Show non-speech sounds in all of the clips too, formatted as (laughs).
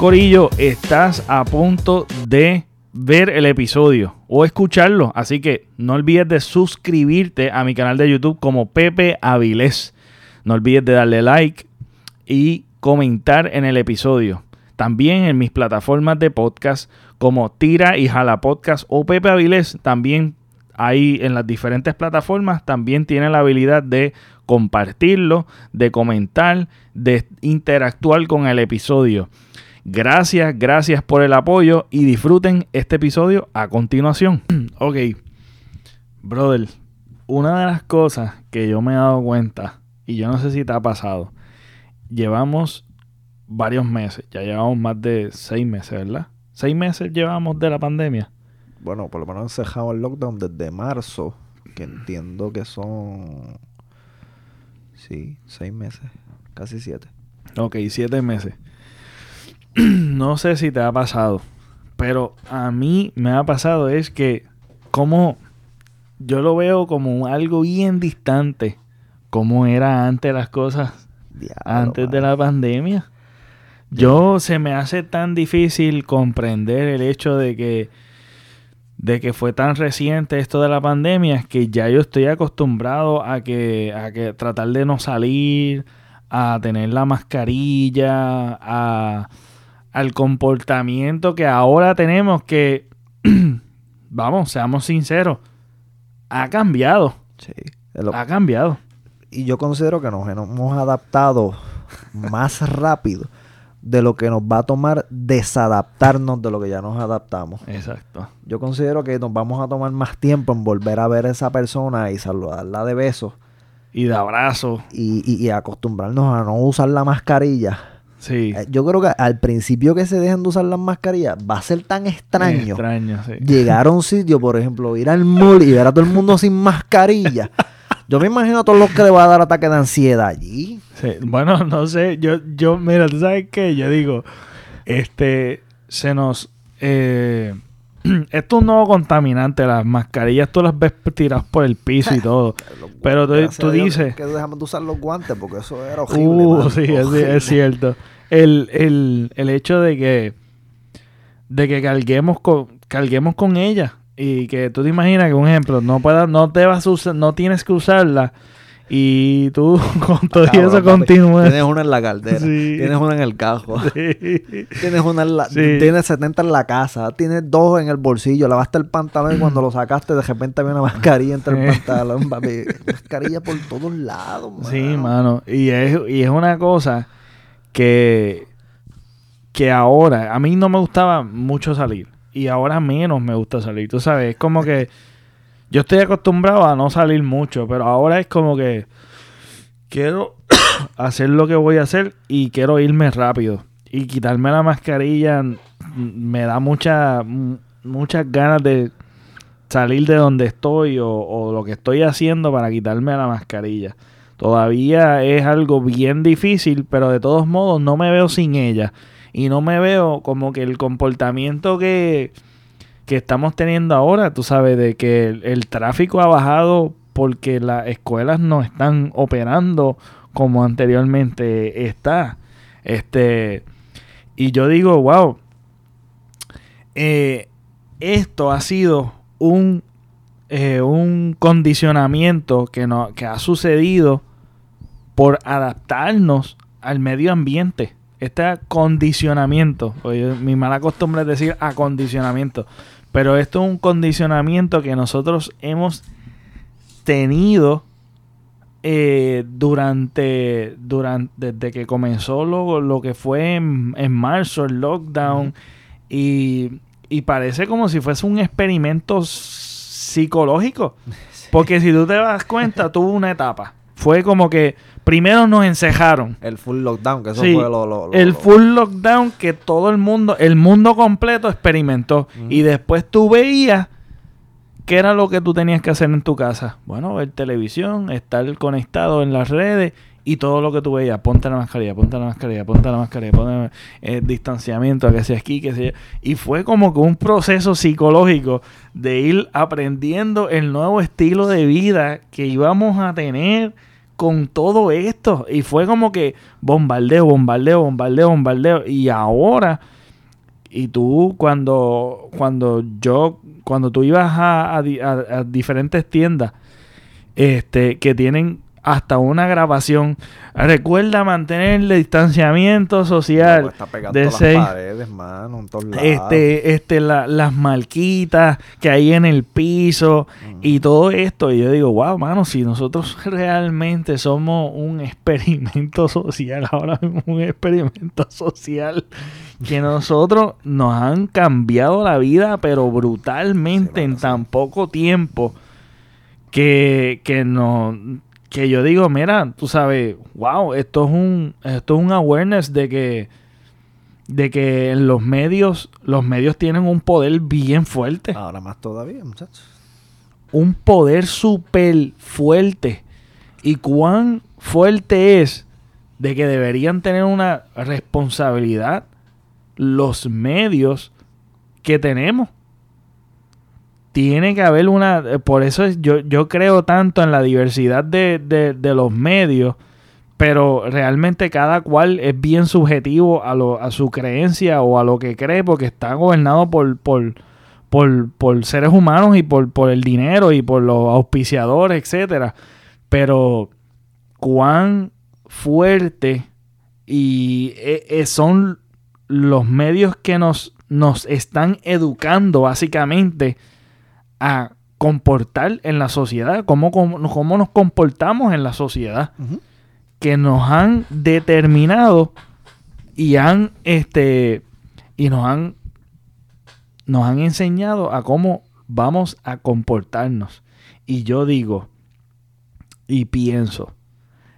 Corillo, estás a punto de ver el episodio o escucharlo, así que no olvides de suscribirte a mi canal de YouTube como Pepe Avilés. No olvides de darle like y comentar en el episodio. También en mis plataformas de podcast como Tira y Jala Podcast o Pepe Avilés, también ahí en las diferentes plataformas, también tiene la habilidad de compartirlo, de comentar, de interactuar con el episodio. Gracias, gracias por el apoyo y disfruten este episodio a continuación. (clears throat) ok, brother, una de las cosas que yo me he dado cuenta, y yo no sé si te ha pasado, llevamos varios meses, ya llevamos más de seis meses, ¿verdad? Seis meses llevamos de la pandemia. Bueno, por lo menos han cerrado el lockdown desde marzo, que entiendo que son, sí, seis meses, casi siete. Ok, siete meses. (clears throat) no sé si te ha pasado, pero a mí me ha pasado es que como yo lo veo como algo bien distante, como era antes las cosas, antes de la pandemia. Yo se me hace tan difícil comprender el hecho de que de que fue tan reciente esto de la pandemia que ya yo estoy acostumbrado a que a que tratar de no salir, a tener la mascarilla, a al comportamiento que ahora tenemos que, (clears throat) vamos, seamos sinceros, ha cambiado. Sí. Ha cambiado. Y yo considero que nos hemos adaptado más (laughs) rápido de lo que nos va a tomar desadaptarnos de lo que ya nos adaptamos. Exacto. Yo considero que nos vamos a tomar más tiempo en volver a ver a esa persona y saludarla de besos. Y de abrazos. Y, y, y acostumbrarnos a no usar la mascarilla Sí. Eh, yo creo que al principio que se dejen de usar las mascarillas va a ser tan extraño, extraño sí. llegar a un sitio, por ejemplo, ir al mall y ver a todo el mundo sin mascarilla. Yo me imagino a todos los que le va a dar ataque de ansiedad allí. Sí. Bueno, no sé, yo, yo, mira, tú sabes qué, yo digo, este, se nos, eh, (clears throat) esto es un nuevo contaminante, las mascarillas tú las ves tiradas por el piso y (laughs) todo. Pero tú, tú dices... Que dejamos de usar los guantes porque eso era horrible. Uh, sí, Es, es, cierto. El, el, el, hecho de que de que carguemos con, carguemos con ella y que tú te imaginas que un ejemplo no puedas no te vas a usar, no tienes que usarla y tú (laughs) con todo eso continúas. Tienes una en la caldera, tienes una en el cajo, (laughs) tienes una en la, tienes 70 en la casa, tienes dos en el bolsillo, lavaste el pantalón y (clears throat) cuando lo sacaste de repente había una mascarilla entre el pantalón, papi. (laughs) mascarilla por todos lados. Mano. Sí, mano. Y es, y es una cosa que, que ahora, a mí no me gustaba mucho salir y ahora menos me gusta salir, tú sabes, es como que yo estoy acostumbrado a no salir mucho, pero ahora es como que quiero (coughs) hacer lo que voy a hacer y quiero irme rápido. Y quitarme la mascarilla me da mucha, muchas ganas de salir de donde estoy o, o, lo que estoy haciendo para quitarme la mascarilla. Todavía es algo bien difícil, pero de todos modos no me veo sin ella. Y no me veo como que el comportamiento que, que estamos teniendo ahora, tú sabes, de que el, tráfico ha bajado porque las escuelas no están operando como anteriormente está. Este, y yo digo, wow, eh, esto ha sido un, eh, un condicionamiento que, no, que ha sucedido por adaptarnos al medio ambiente. Este condicionamiento, oye, mi mala costumbre es decir acondicionamiento, pero esto es un condicionamiento que nosotros hemos tenido eh, durante, durante, desde que comenzó lo, lo que fue en, en, marzo, el lockdown, uh -huh. y, y, parece como si fuese un experimento psicológico. (laughs) Sí. Porque si tú te das cuenta, tuvo una etapa. Fue como que primero nos encejaron. El full lockdown, que eso sí, fue lo, lo, lo, El full lockdown que todo el mundo, el mundo completo experimentó. Uh -huh. Y después tú veías qué era lo que tú tenías que hacer en tu casa. Bueno, ver televisión, estar conectado en las redes y todo lo que tú veías. Ponte la mascarilla, ponte la mascarilla, ponte la mascarilla, ponte el distanciamiento, que sea aquí, que sea. Y fue como que un proceso psicológico de ir aprendiendo el nuevo estilo de vida que íbamos a tener con todo esto. Y fue como que bombardeo, bombardeo, bombardeo, bombardeo. Y ahora, y tú cuando, cuando yo, cuando tú ibas a, a diferentes tiendas, este, que tienen hasta una grabación. Recuerda mantener el distanciamiento social está de las paredes, mano, en todos lados. Este, este, las marquitas que hay en el piso mm. y todo esto. Y yo digo, wow, mano, si nosotros (laughs) realmente somos un experimento (laughs) social, ahora mismo un experimento social, que nosotros nos han cambiado la vida, pero brutalmente en tan poco tiempo. Que, que no que yo digo, mira, tú sabes, wow, esto es un, esto es un awareness de que, de que en los medios, los medios tienen un poder bien fuerte. Ahora más todavía, muchachos. Un poder súper fuerte. Y cuán fuerte es de que deberían tener una responsabilidad los medios que tenemos tiene que haber una... Eh, por eso yo, yo creo tanto en la diversidad de, los medios, pero realmente cada cual es bien subjetivo a, lo, a su creencia o a lo que cree, porque está gobernado por, por, por, seres humanos y por, por el dinero y por los auspiciadores, etcétera. Pero cuán fuerte y eh, eh, son los medios que nos, nos están educando básicamente a comportar en la sociedad, cómo, cómo, nos comportamos en la sociedad, que nos han determinado y han este y nos han nos han enseñado a cómo vamos a comportarnos. Y yo digo y pienso,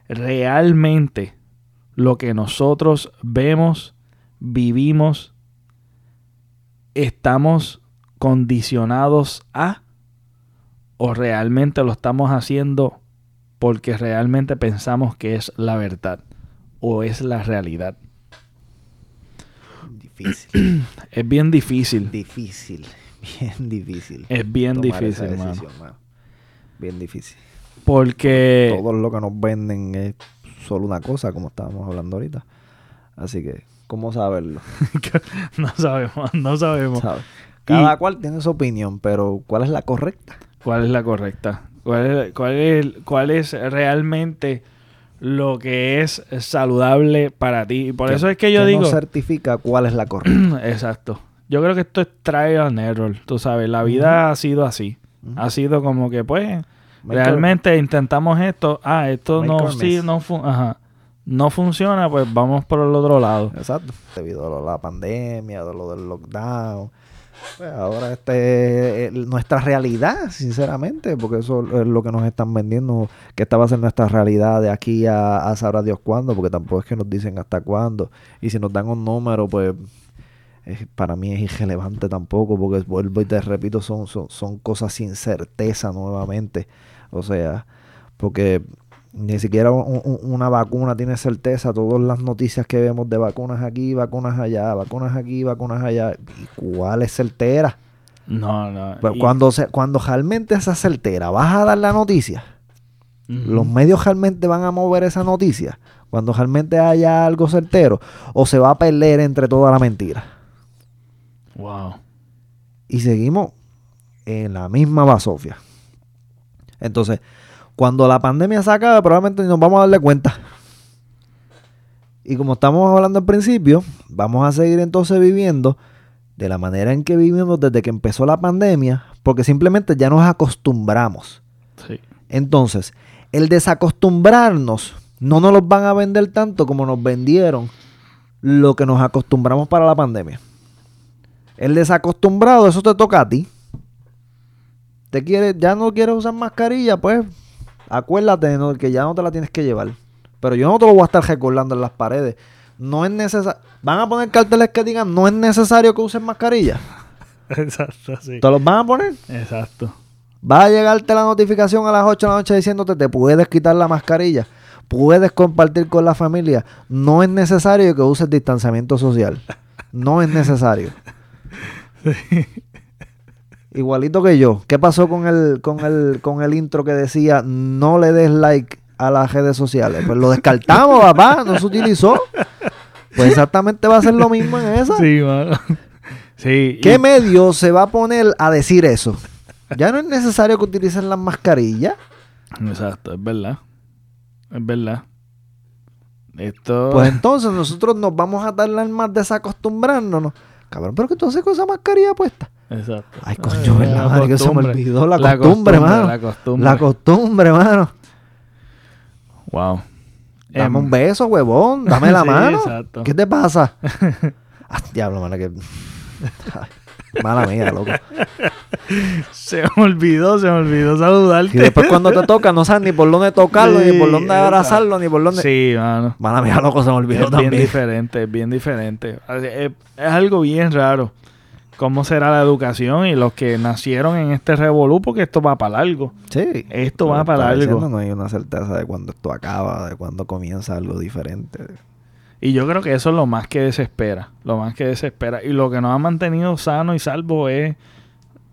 realmente lo que nosotros vemos, vivimos, estamos condicionados a o realmente lo estamos haciendo porque realmente pensamos que es la verdad o es la realidad. Difícil. (clears throat) es bien difícil. Difícil. (laughs) Bien difícil. Es bien difícil, decisión, Bien difícil. Porque... Todo lo que nos venden es solo una cosa, como estábamos hablando ahorita. Así que, ¿cómo saberlo? (laughs) no sabemos, no sabemos. Cada cual tiene su opinión, pero ¿cuál es la correcta? ¿Cuál es la correcta? ¿Cuál es, cuál es, cuál es realmente lo que es saludable para ti? Y por eso es que yo digo... No certifica cuál es la correcta. (clears throat) Exacto. Yo creo que esto es trial and error. Tú sabes, la vida ha sido así. Ha sido como que, pues, realmente intentamos esto. Ah, esto no, sí, no, ajá, no funciona, pues vamos por el otro lado. Exacto. Debido a la pandemia, a lo del lockdown pues ahora este es nuestra realidad, sinceramente, porque eso es lo que nos están vendiendo, que esta va nuestra realidad de aquí a, a Dios cuándo, porque tampoco es que nos dicen hasta cuándo. Y si nos dan un número, pues para mí es irrelevante tampoco, porque vuelvo y te repito, son, son, son cosas sin certeza nuevamente. O sea, porque ni siquiera una vacuna tiene certeza. Todas las noticias que vemos de vacunas aquí, vacunas allá, vacunas aquí, vacunas allá. ¿Y cuál es certera? No, no. Pues cuando, se, cuando realmente esa certera, vas a dar la noticia. Los medios realmente van a mover esa noticia. Cuando realmente haya algo certero. O se va a perder entre toda la mentira. Wow. Y seguimos en la misma basofia. Entonces, cuando la pandemia se acabe, probablemente nos vamos a darle cuenta. Y como estamos hablando al principio, vamos a seguir entonces viviendo de la manera en que vivimos desde que empezó la pandemia, porque simplemente ya nos acostumbramos. Entonces, el desacostumbrarnos no nos los van a vender tanto como nos vendieron lo que nos acostumbramos para la pandemia. El desacostumbrado, eso te toca a ti. Te quiere, ya no quieres usar mascarilla, pues Acuérdate que ya no te la tienes que llevar. Pero yo no te lo voy a estar recordando en las paredes. No es necesario. Van a poner carteles que digan no es necesario que uses mascarilla. (laughs) Exacto, sí. ¿Te los van a poner? Exacto. Va a llegarte la notificación a las 8 de la noche diciéndote te puedes quitar la mascarilla. Puedes compartir con la familia. No es necesario que uses distanciamiento social. No es necesario. (laughs) Sí. Igualito que yo. ¿Qué pasó con el, con el, con el intro que decía no le des like a las redes sociales. Pues lo descartamos, (laughs) papá, no se utilizó. Pues exactamente va a ser lo mismo en esa. Sí, mano. Sí. ¿Qué medio se va a poner a decir eso? Ya no es necesario que utilicen las mascarillas. Exacto, es verdad. Es verdad. Esto. Pues entonces nosotros nos vamos a tardar más desacostumbrándonos. Cabrón, pero que tú haces con esa mascarilla puesta. Exacto. Ay, coño, ¿verdad? que se me olvidó la, costumbre, mano. La costumbre. La costumbre, mano. Wow. Dame un em, beso, huevón. Dame la (laughs) mano. Exacto. ¿Qué te pasa? (laughs) ah, diablo, mano, que. Mala mía, loco. Se me olvidó, se me olvidó saludarte. Y después cuando te toca, no sabes ni por dónde tocarlo, ni por dónde abrazarlo, ni por dónde. Sí, mano. Mala mía, loco, se me olvidó es también. bien diferente, es bien diferente. Es, algo bien raro. ¿Cómo será la educación y los que nacieron en este revolú? Porque esto va para largo. Sí. Esto va para largo. No hay una certeza de cuándo esto acaba, de cuándo comienza algo diferente. Y yo creo que eso es lo más que desespera, lo más que desespera. Y lo que nos ha mantenido sano y salvo es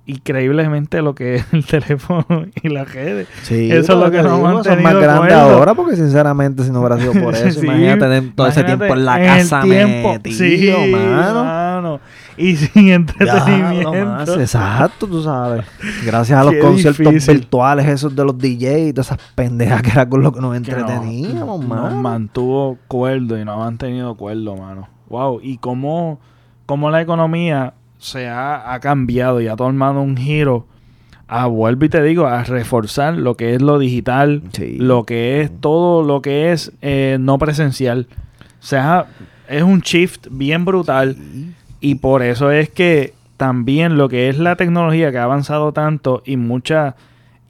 increíblemente lo que es el (laughs) teléfono y las redes. Sí, eso es lo que nos ha mantenido son más grandes ahora porque sinceramente si no hubiera sido por (laughs) eso, imagínate tener todo ese tiempo en la casa tiempo, metido, sí, mano y sin entretenimiento. más, exacto, tú sabes. Gracias a los conciertos virtuales esos de los DJs y todas esas pendejas que era con lo que nos entreteníamos, mano. Nos mantuvo cuerdo y nos ha mantenido cuerdo, mano. Wow, y cómo, cómo la economía se ha, cambiado y ha tomado un giro a, vuelvo y te digo, a reforzar lo que es lo digital, lo que es todo lo que es eh, no presencial. O sea, es un shift bien brutal. Y por eso es que también lo que es la tecnología que ha avanzado tanto y mucha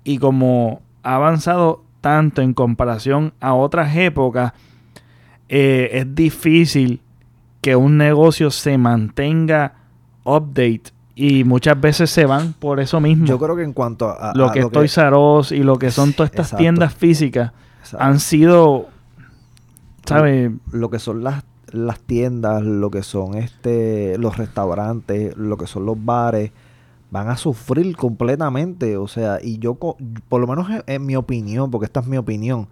y como ha avanzado tanto en comparación a otras épocas, eh, es difícil que un negocio se mantenga update y muchas veces se van por eso mismo. Yo creo que en cuanto a, lo que es Toys R y lo que son todas estas tiendas físicas han sido, ¿sabes? Lo que son las las tiendas, lo que son este, los restaurantes, lo que son los bares, van a sufrir completamente. O sea, y yo, por lo menos en, mi opinión, porque esta es mi opinión,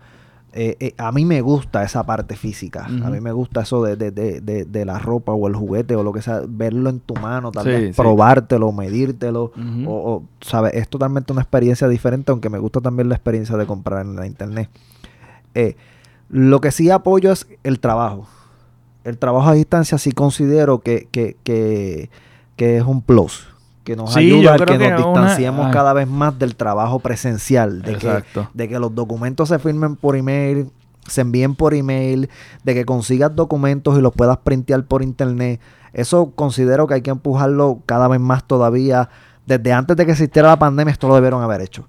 eh, eh, a mí me gusta esa parte física. A mí me gusta eso de, de, de, de, la ropa o el juguete o lo que sea, verlo en tu mano, tal vez probártelo, medírtelo. o, ¿sabes? Es totalmente una experiencia diferente, aunque me gusta también la experiencia de comprar en la internet. Eh, lo que sí apoyo es el trabajo el trabajo a distancia sí considero que, que, que, que es un plus. Que nos ayuda a que, nos distanciemos cada vez más del trabajo presencial. De que, de que los documentos se firmen por email, se envíen por email, de que consigas documentos y los puedas printear por internet. Eso considero que hay que empujarlo cada vez más todavía. Desde antes de que existiera la pandemia, esto lo debieron haber hecho.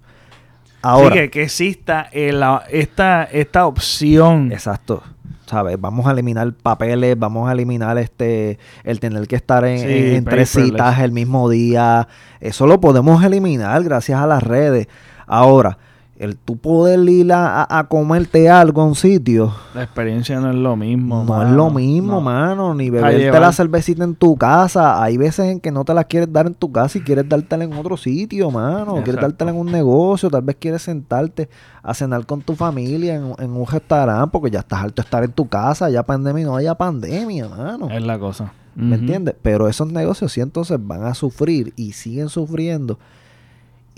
Ahora. Sí, que, exista esta, esta opción. Exacto. ¿Sabes? Vamos a eliminar papeles, vamos a eliminar este el tener que estar en, tres citas el mismo día. Eso lo podemos eliminar gracias a las redes. Ahora, el tú poder ir a, comerte algo a un sitio. La experiencia no es lo mismo. No es lo mismo, mano. Ni beberte la cervecita en tu casa. Hay veces en que no te la quieres dar en tu casa y quieres dártela en otro sitio, mano. Quieres dártela en un negocio. Tal vez quieres sentarte a cenar con tu familia en, un restaurante porque ya estás alto de estar en tu casa. Ya pandemia no haya pandemia, mano. Es la cosa. ¿Me entiendes? Pero esos negocios sí entonces van a sufrir y siguen sufriendo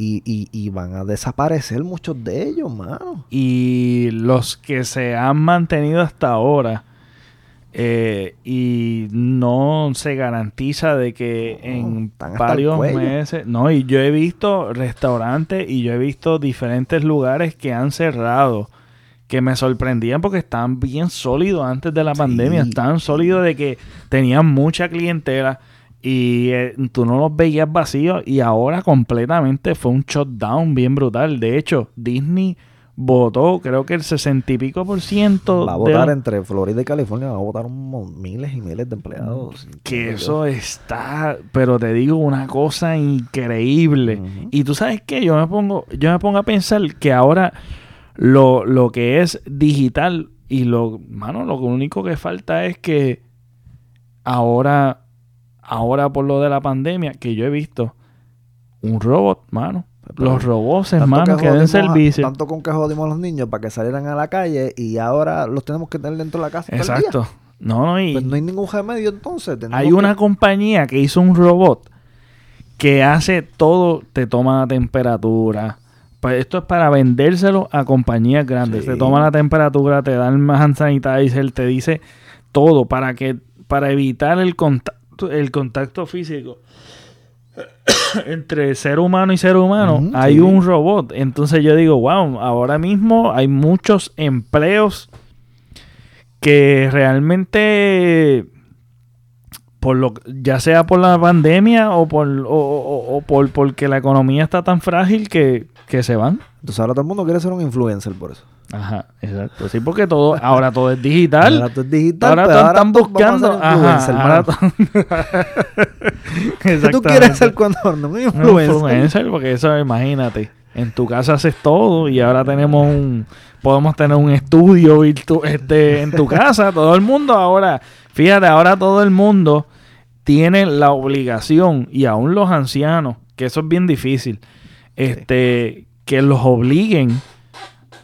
y, y, van a desaparecer muchos de ellos, mano. Y los que se han mantenido hasta ahora eh, y no se garantiza de que en varios meses... No, y yo he visto restaurantes y yo he visto diferentes lugares que han cerrado que me sorprendían porque estaban bien sólidos antes de la pandemia, estaban sólidos de que tenían mucha clientela y eh, tú no los veías vacíos y ahora completamente fue un shutdown bien brutal. De hecho, Disney votó, creo que el sesenta y pico por ciento. Va a votar entre Florida y California, va a votar un, miles y miles de empleados. Que eso está, pero te digo una cosa increíble. Y tú sabes que yo me pongo, yo me pongo a pensar que ahora lo, lo que es digital y lo, mano, lo único que falta es que ahora ahora por lo de la pandemia, que yo he visto un robot, mano. los robots, hermano, que, den servicio. tanto con que jodimos a los niños para que salieran a la calle y ahora los tenemos que tener dentro de la casa. Exacto. No, no, y pues no hay ningún remedio entonces. Hay una compañía que hizo un robot que hace todo, te toma la temperatura. Pues esto es para vendérselo a compañías grandes. Te toma la temperatura, te da el hand sanitizer, te dice todo para que para evitar el contacto, el contacto físico (coughs) entre ser humano y ser humano, hay un robot. Entonces yo digo, wow, ahora mismo hay muchos empleos que realmente por lo ya sea por la pandemia o por o, por porque la economía está tan frágil que, se van. Entonces ahora todo el mundo quiere ser un influencer por eso. Ajá, exacto. Sí, porque todo ahora todo es digital. Ahora todo es digital. Ahora, están buscando ajá, (laughs) (laughs) ¿Qué tú quieres ser cuando no un influencer? influencer, porque eso imagínate, en tu casa haces todo y ahora tenemos un podemos tener un estudio virtu este, en tu casa. (laughs) Todo el mundo ahora, fíjate, ahora todo el mundo tiene la obligación, y aún los ancianos, que eso es bien difícil, este, que los obliguen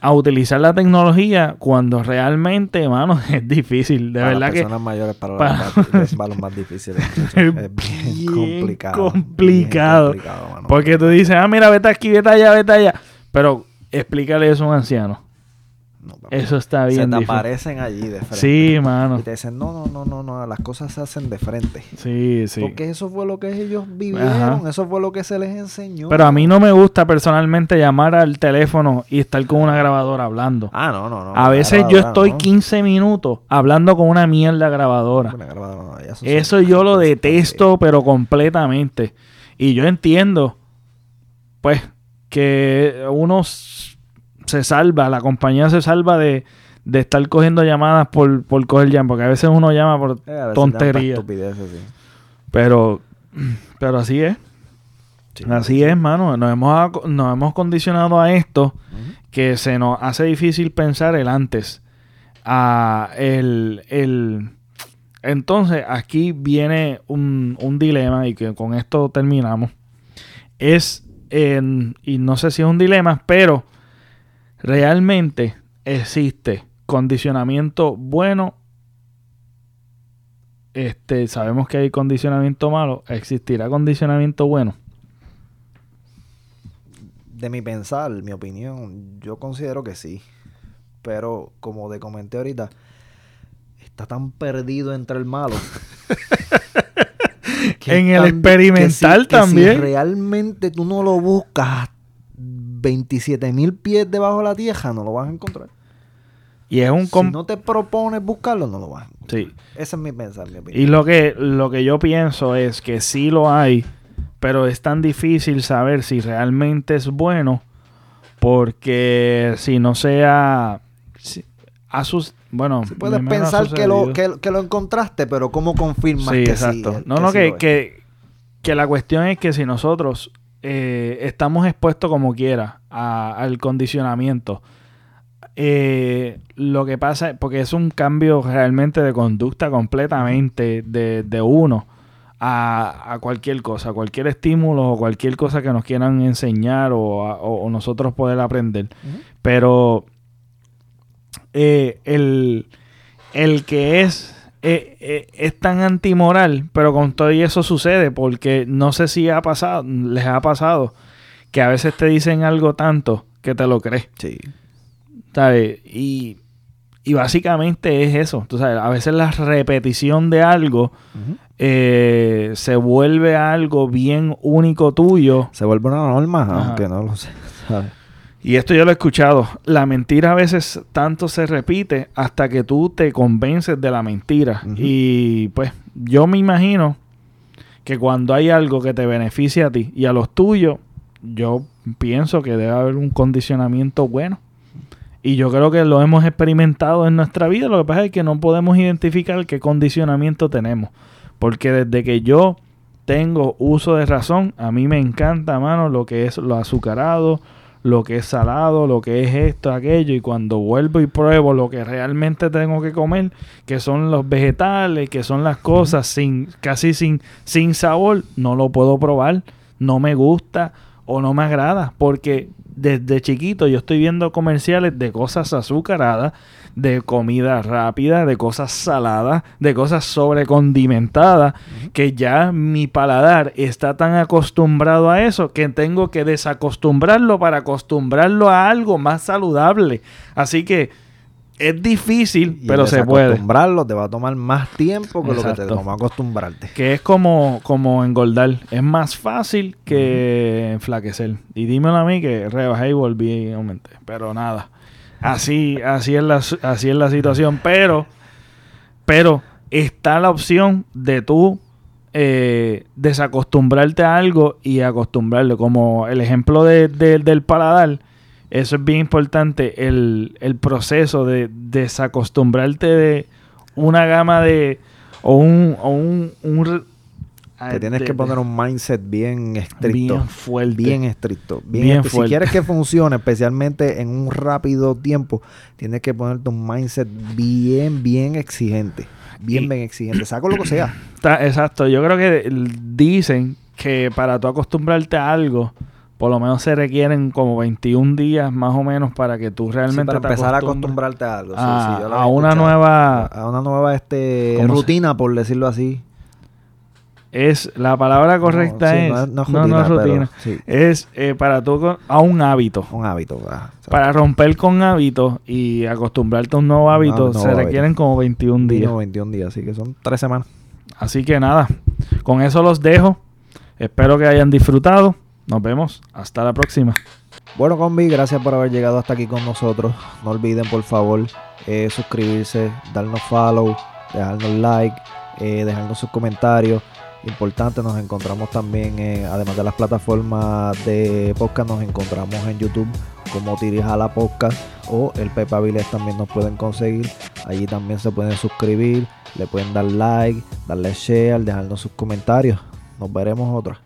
a utilizar la tecnología cuando realmente, hermano, (laughs) es difícil. De verdad que. personas mayores para, los, más, difíciles. es (laughs) bien, complicado. Complicado. porque tú dices, ah, mira, vete aquí, vete allá, vete allá. Pero explícale eso a un anciano. Eso está bien. Se te aparecen allí de frente. Sí, mano. Y te dicen, no, no, no, no, no, las cosas se hacen de frente. Sí, sí. Porque eso fue lo que ellos vivieron, eso fue lo que se les enseñó. Pero a mí no me gusta personalmente llamar al teléfono y estar con una grabadora hablando. Ah, no, no, no. A veces yo estoy 15 minutos hablando con una mierda grabadora. eso, yo lo detesto, pero completamente. Y yo entiendo, pues, que unos se salva, la compañía se salva de, estar cogiendo llamadas por, por coger llamadas, porque a veces uno llama por eh, tonterías. Pero, pero así es. así es, mano. Nos hemos, nos hemos condicionado a esto que se nos hace difícil pensar el antes. A el, el, entonces, aquí viene un, un dilema y que con esto terminamos. Es, y no sé si es un dilema, pero realmente existe condicionamiento bueno. Este, sabemos que hay condicionamiento malo. ¿Existirá condicionamiento bueno? De mi pensar, mi opinión, yo considero que sí. Pero como te comenté ahorita, está tan perdido entre el malo. (laughs) en el experimental también. si realmente tú no lo buscas 27 mil pies debajo de la tierra, no lo vas a encontrar. Y es un si no te propones buscarlo, no lo vas a encontrar. Sí. Ese es mi pensamiento. Y lo que, lo que yo pienso es que sí lo hay, pero es tan difícil saber si realmente es bueno, porque si no sea... a sus, bueno, puedes pensar que lo, que, lo encontraste, pero ¿cómo confirmas que exacto. no, no, que, que, que la cuestión es que si nosotros eh, estamos expuestos como quiera al condicionamiento. Eh, lo que pasa, porque es un cambio realmente de conducta completamente de, uno a, cualquier cosa, cualquier estímulo o cualquier cosa que nos quieran enseñar o, nosotros poder aprender. Pero eh, el, el que es eh, eh, es tan antimoral, pero con todo y eso sucede, porque no sé si ha pasado, les ha pasado, que a veces te dicen algo tanto que te lo crees. Sí. ¿Sabes? Y, básicamente es eso. Tú sabes, a veces la repetición de algo eh, se vuelve algo bien único tuyo. Se vuelve una norma, aunque no lo sé. ¿sabes? Y esto yo lo he escuchado. La mentira a veces tanto se repite hasta que tú te convences de la mentira. Y pues yo me imagino que cuando hay algo que te beneficia a ti y a los tuyos, yo pienso que debe haber un condicionamiento bueno. Y yo creo que lo hemos experimentado en nuestra vida. Lo que pasa es que no podemos identificar qué condicionamiento tenemos. Porque desde que yo tengo uso de razón, a mí me encanta, mano, lo que es lo azucarado, lo que es salado, lo que es esto, aquello, y cuando vuelvo y pruebo lo que realmente tengo que comer, que son los vegetales, que son las cosas sin, casi sin, sin sabor, no lo puedo probar, no me gusta, o no me agrada, porque desde chiquito yo estoy viendo comerciales de cosas azucaradas, de comida rápida, de cosas saladas, de cosas sobrecondimentadas, que ya mi paladar está tan acostumbrado a eso que tengo que desacostumbrarlo para acostumbrarlo a algo más saludable. Así que es difícil, pero se puede. Acostumbrarlo te va a tomar más tiempo que lo que te toma acostumbrarte. Que es como, como engordar. Es más fácil que enflaquecer. Y dímelo a mí que rebajé y volví y aumenté. Pero nada. Así, así, es la, así es la situación. Pero, pero está la opción de tú eh, desacostumbrarte a algo y acostumbrarlo. Como el ejemplo del paladar eso es bien importante, el, proceso de desacostumbrarte de una gama de... o un... O un, te tienes que poner un mindset bien estricto. Bien fuerte. Bien estricto. Bien, Si quieres que funcione, especialmente en un rápido tiempo, tienes que ponerte un mindset bien, bien exigente. Bien, bien exigente. Saco lo que sea. exacto. Yo creo que dicen que para tú acostumbrarte a algo, por lo menos se requieren como 21 días más o menos para que tú realmente para empezar a acostumbrarte a algo. a, una nueva a una nueva este rutina por decirlo así. Es la palabra correcta es no, es rutina, es eh, para tú a un hábito. Un hábito. para romper con hábitos y acostumbrarte a un nuevo hábito se requieren como 21 días. 21 días, así que son tres semanas. Así que nada, con eso los dejo. Espero que hayan disfrutado. Nos vemos. Hasta la próxima. Bueno, combi, gracias por haber llegado hasta aquí con nosotros. No olviden, por favor, eh, suscribirse, darnos follow, dejarnos like, eh, dejarnos sus comentarios. Importante, nos encontramos también, además de las plataformas de podcast, nos encontramos en YouTube como Tirija la Podcast o el Pepa Viles también nos pueden conseguir. Allí también se pueden suscribir, le pueden dar like, darle share, dejarnos sus comentarios. Nos veremos otra.